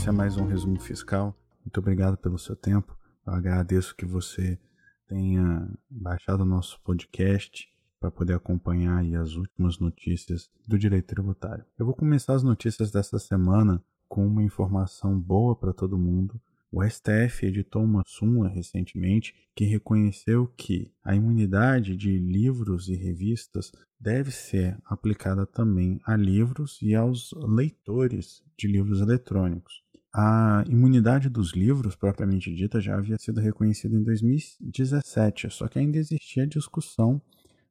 esse é mais um resumo fiscal. Muito obrigado pelo seu tempo. Eu agradeço que você tenha baixado o nosso podcast para poder acompanhar as últimas notícias do direito tributário. Eu vou começar as notícias dessa semana com uma informação boa para todo mundo. O STF editou uma súmula recentemente que reconheceu que a imunidade de livros e revistas deve ser aplicada também a livros e aos leitores de livros eletrônicos. A imunidade dos livros, propriamente dita, já havia sido reconhecida em 2017, só que ainda existia discussão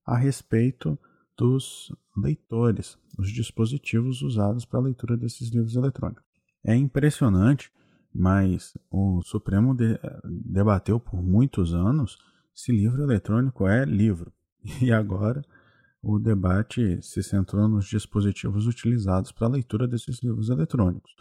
a respeito dos leitores, os dispositivos usados para a leitura desses livros eletrônicos. É impressionante, mas o Supremo de, debateu por muitos anos se livro eletrônico é livro. E agora o debate se centrou nos dispositivos utilizados para a leitura desses livros eletrônicos.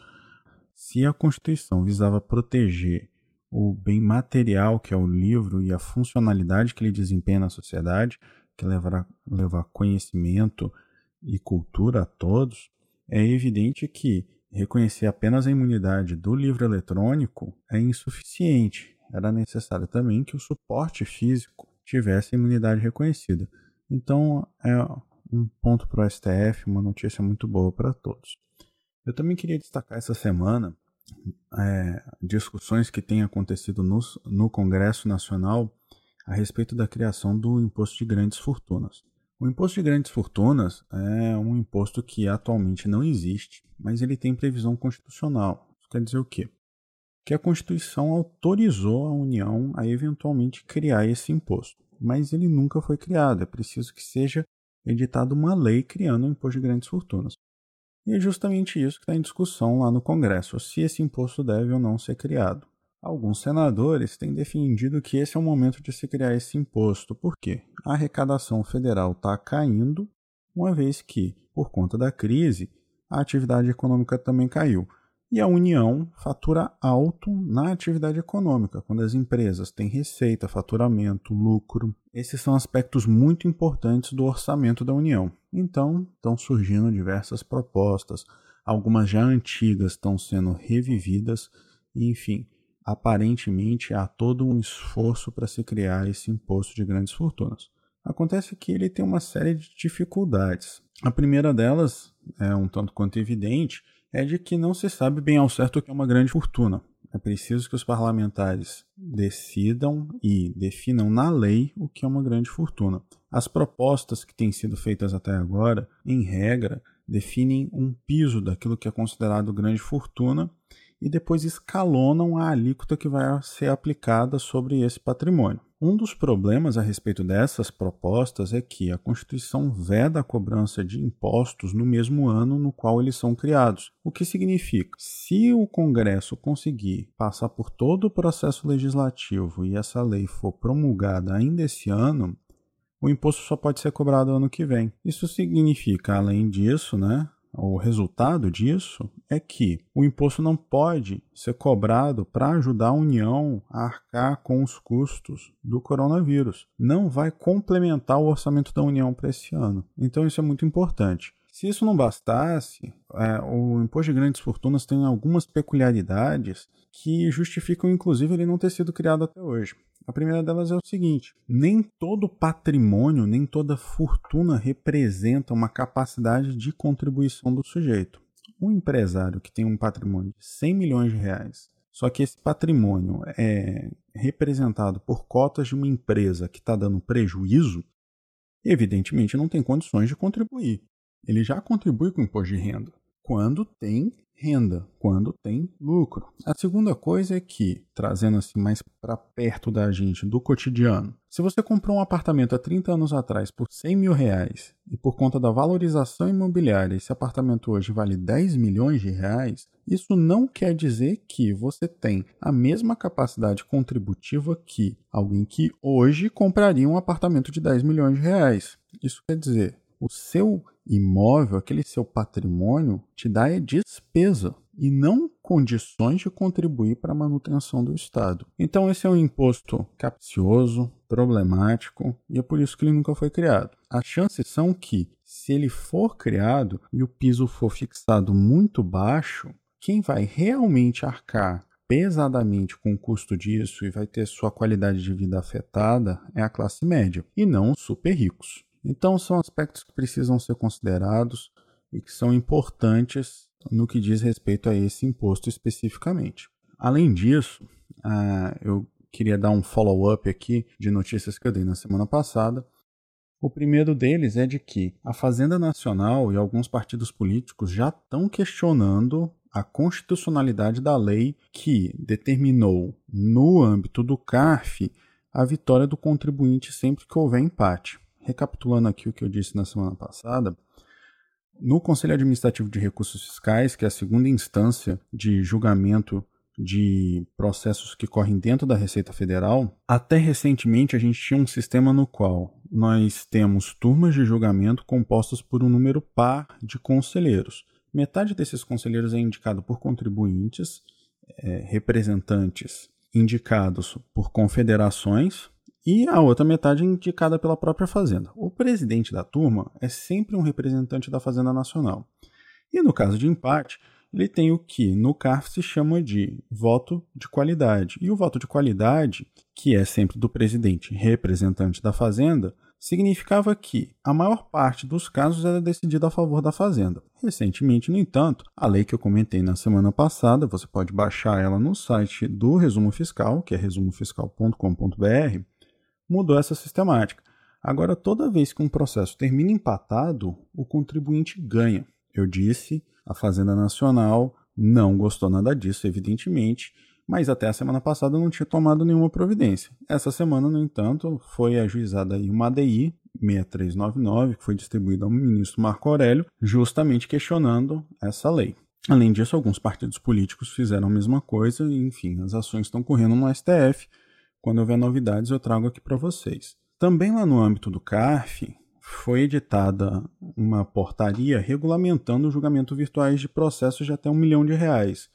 Se a Constituição visava proteger o bem material que é o livro e a funcionalidade que ele desempenha na sociedade, que levará levar conhecimento e cultura a todos, é evidente que reconhecer apenas a imunidade do livro eletrônico é insuficiente. Era necessário também que o suporte físico tivesse a imunidade reconhecida. Então, é um ponto para o STF, uma notícia muito boa para todos. Eu também queria destacar essa semana é, discussões que têm acontecido no, no Congresso Nacional a respeito da criação do imposto de grandes fortunas. O imposto de grandes fortunas é um imposto que atualmente não existe, mas ele tem previsão constitucional. Isso quer dizer o quê? Que a Constituição autorizou a União a eventualmente criar esse imposto, mas ele nunca foi criado. É preciso que seja editada uma lei criando o imposto de grandes fortunas. E é justamente isso que está em discussão lá no Congresso, se esse imposto deve ou não ser criado. Alguns senadores têm defendido que esse é o momento de se criar esse imposto, porque a arrecadação federal está caindo, uma vez que, por conta da crise, a atividade econômica também caiu. E a União fatura alto na atividade econômica, quando as empresas têm receita, faturamento, lucro. Esses são aspectos muito importantes do orçamento da União. Então, estão surgindo diversas propostas, algumas já antigas estão sendo revividas, enfim, aparentemente há todo um esforço para se criar esse imposto de grandes fortunas. Acontece que ele tem uma série de dificuldades. A primeira delas é um tanto quanto evidente, é de que não se sabe bem ao certo o que é uma grande fortuna. É preciso que os parlamentares decidam e definam na lei o que é uma grande fortuna. As propostas que têm sido feitas até agora, em regra, definem um piso daquilo que é considerado grande fortuna e depois escalonam a alíquota que vai ser aplicada sobre esse patrimônio. Um dos problemas a respeito dessas propostas é que a Constituição veda a cobrança de impostos no mesmo ano no qual eles são criados. O que significa, se o Congresso conseguir passar por todo o processo legislativo e essa lei for promulgada ainda esse ano, o imposto só pode ser cobrado ano que vem. Isso significa, além disso, né, o resultado disso é que o imposto não pode ser cobrado para ajudar a União a arcar com os custos do coronavírus. Não vai complementar o orçamento da União para esse ano. Então, isso é muito importante. Se isso não bastasse, é, o imposto de grandes fortunas tem algumas peculiaridades que justificam, inclusive, ele não ter sido criado até hoje. A primeira delas é o seguinte: nem todo patrimônio, nem toda fortuna representa uma capacidade de contribuição do sujeito. Um empresário que tem um patrimônio de 100 milhões de reais, só que esse patrimônio é representado por cotas de uma empresa que está dando prejuízo, evidentemente não tem condições de contribuir. Ele já contribui com o imposto de renda. quando tem renda, quando tem lucro. A segunda coisa é que, trazendo assim mais para perto da gente, do cotidiano, se você comprou um apartamento há 30 anos atrás por 100 mil reais e por conta da valorização imobiliária esse apartamento hoje vale 10 milhões de reais, isso não quer dizer que você tem a mesma capacidade contributiva que alguém que hoje compraria um apartamento de 10 milhões de reais. Isso quer dizer, o seu imóvel, aquele seu patrimônio, te dá é despesa e não condições de contribuir para a manutenção do Estado. Então, esse é um imposto capcioso, problemático e é por isso que ele nunca foi criado. As chances são que, se ele for criado e o piso for fixado muito baixo, quem vai realmente arcar pesadamente com o custo disso e vai ter sua qualidade de vida afetada é a classe média e não os super ricos. Então, são aspectos que precisam ser considerados e que são importantes no que diz respeito a esse imposto especificamente. Além disso, uh, eu queria dar um follow-up aqui de notícias que eu dei na semana passada. O primeiro deles é de que a Fazenda Nacional e alguns partidos políticos já estão questionando a constitucionalidade da lei que determinou, no âmbito do CARF, a vitória do contribuinte sempre que houver empate recapitulando aqui o que eu disse na semana passada, no Conselho Administrativo de Recursos Fiscais, que é a segunda instância de julgamento de processos que correm dentro da Receita Federal, até recentemente a gente tinha um sistema no qual nós temos turmas de julgamento compostas por um número par de conselheiros. Metade desses conselheiros é indicado por contribuintes, é, representantes indicados por confederações, e a outra metade indicada pela própria Fazenda. O presidente da turma é sempre um representante da Fazenda Nacional. E no caso de empate, ele tem o que no CARF se chama de voto de qualidade. E o voto de qualidade, que é sempre do presidente representante da Fazenda, significava que a maior parte dos casos era decidida a favor da Fazenda. Recentemente, no entanto, a lei que eu comentei na semana passada, você pode baixar ela no site do Resumo Fiscal, que é resumofiscal.com.br, mudou essa sistemática. Agora, toda vez que um processo termina empatado, o contribuinte ganha. Eu disse, a Fazenda Nacional não gostou nada disso, evidentemente, mas até a semana passada não tinha tomado nenhuma providência. Essa semana, no entanto, foi ajuizada aí uma ADI 6399, que foi distribuída ao ministro Marco Aurélio, justamente questionando essa lei. Além disso, alguns partidos políticos fizeram a mesma coisa e, enfim, as ações estão correndo no STF quando houver novidades, eu trago aqui para vocês. Também lá no âmbito do CARF, foi editada uma portaria regulamentando o julgamento virtuais de processos de até um milhão de reais.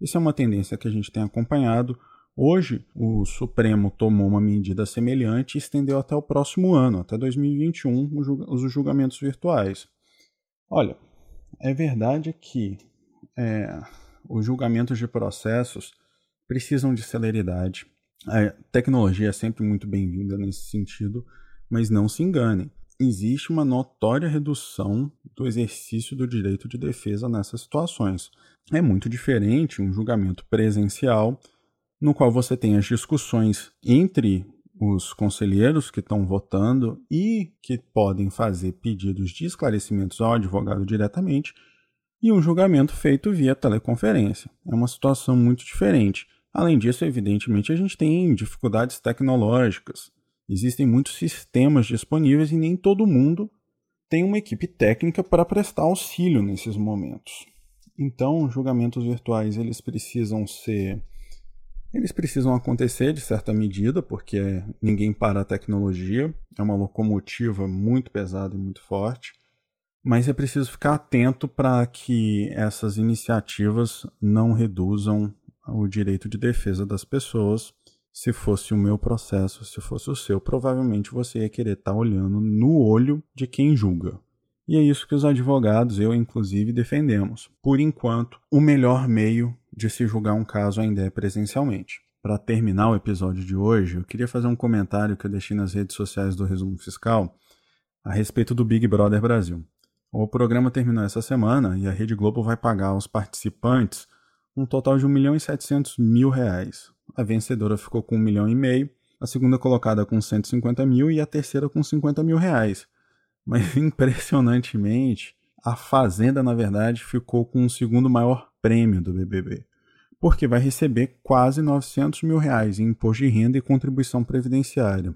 Isso é uma tendência que a gente tem acompanhado. Hoje, o Supremo tomou uma medida semelhante e estendeu até o próximo ano, até 2021, os julgamentos virtuais. Olha, é verdade que é, os julgamentos de processos precisam de celeridade, a tecnologia é sempre muito bem-vinda nesse sentido, mas não se enganem. Existe uma notória redução do exercício do direito de defesa nessas situações. É muito diferente um julgamento presencial, no qual você tem as discussões entre os conselheiros que estão votando e que podem fazer pedidos de esclarecimentos ao advogado diretamente, e um julgamento feito via teleconferência. É uma situação muito diferente. Além disso, evidentemente, a gente tem dificuldades tecnológicas. Existem muitos sistemas disponíveis e nem todo mundo tem uma equipe técnica para prestar auxílio nesses momentos. Então, julgamentos virtuais eles precisam ser eles precisam acontecer de certa medida, porque ninguém para a tecnologia, é uma locomotiva muito pesada e muito forte, mas é preciso ficar atento para que essas iniciativas não reduzam o direito de defesa das pessoas. Se fosse o meu processo, se fosse o seu, provavelmente você ia querer estar tá olhando no olho de quem julga. E é isso que os advogados, eu inclusive, defendemos. Por enquanto, o melhor meio de se julgar um caso ainda é presencialmente. Para terminar o episódio de hoje, eu queria fazer um comentário que eu deixei nas redes sociais do Resumo Fiscal a respeito do Big Brother Brasil. O programa terminou essa semana e a Rede Globo vai pagar aos participantes um total de 1 milhão e 700 mil reais. A vencedora ficou com 1 milhão e meio, a segunda colocada com 150 mil e a terceira com 50 mil reais. Mas impressionantemente, a Fazenda, na verdade, ficou com o segundo maior prêmio do BBB, porque vai receber quase 900 mil reais em imposto de renda e contribuição previdenciária.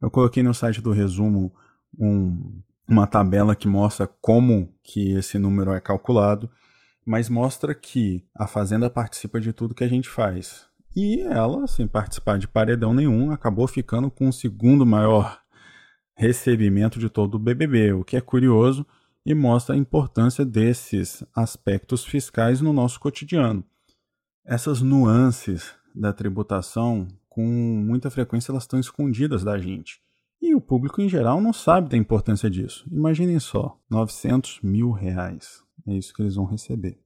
Eu coloquei no site do resumo um, uma tabela que mostra como que esse número é calculado, mas mostra que a Fazenda participa de tudo que a gente faz. E ela, sem participar de paredão nenhum, acabou ficando com o segundo maior recebimento de todo o BBB, o que é curioso e mostra a importância desses aspectos fiscais no nosso cotidiano. Essas nuances da tributação, com muita frequência, elas estão escondidas da gente. E o público em geral não sabe da importância disso. Imaginem só, 900 mil reais. É isso que eles vão receber.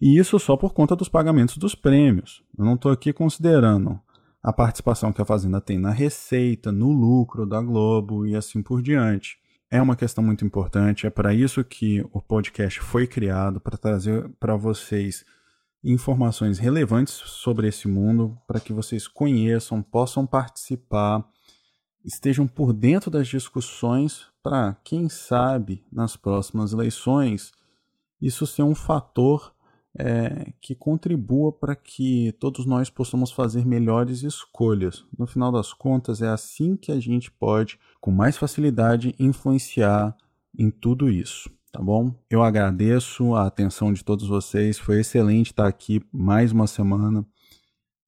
E isso só por conta dos pagamentos dos prêmios. Eu não estou aqui considerando a participação que a Fazenda tem na receita, no lucro da Globo e assim por diante. É uma questão muito importante, é para isso que o podcast foi criado para trazer para vocês informações relevantes sobre esse mundo, para que vocês conheçam, possam participar, estejam por dentro das discussões para, quem sabe, nas próximas eleições, isso ser um fator é, que contribua para que todos nós possamos fazer melhores escolhas. No final das contas, é assim que a gente pode, com mais facilidade, influenciar em tudo isso. Tá bom? Eu agradeço a atenção de todos vocês. Foi excelente estar aqui mais uma semana.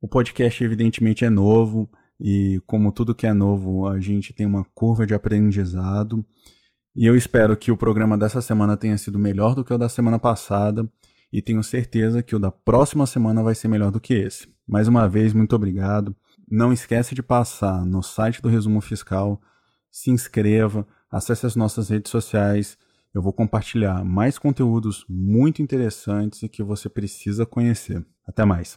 O podcast, evidentemente, é novo e, como tudo que é novo, a gente tem uma curva de aprendizado. E eu espero que o programa dessa semana tenha sido melhor do que o da semana passada e tenho certeza que o da próxima semana vai ser melhor do que esse. Mais uma vez, muito obrigado. Não esquece de passar no site do Resumo Fiscal, se inscreva, acesse as nossas redes sociais. Eu vou compartilhar mais conteúdos muito interessantes e que você precisa conhecer. Até mais.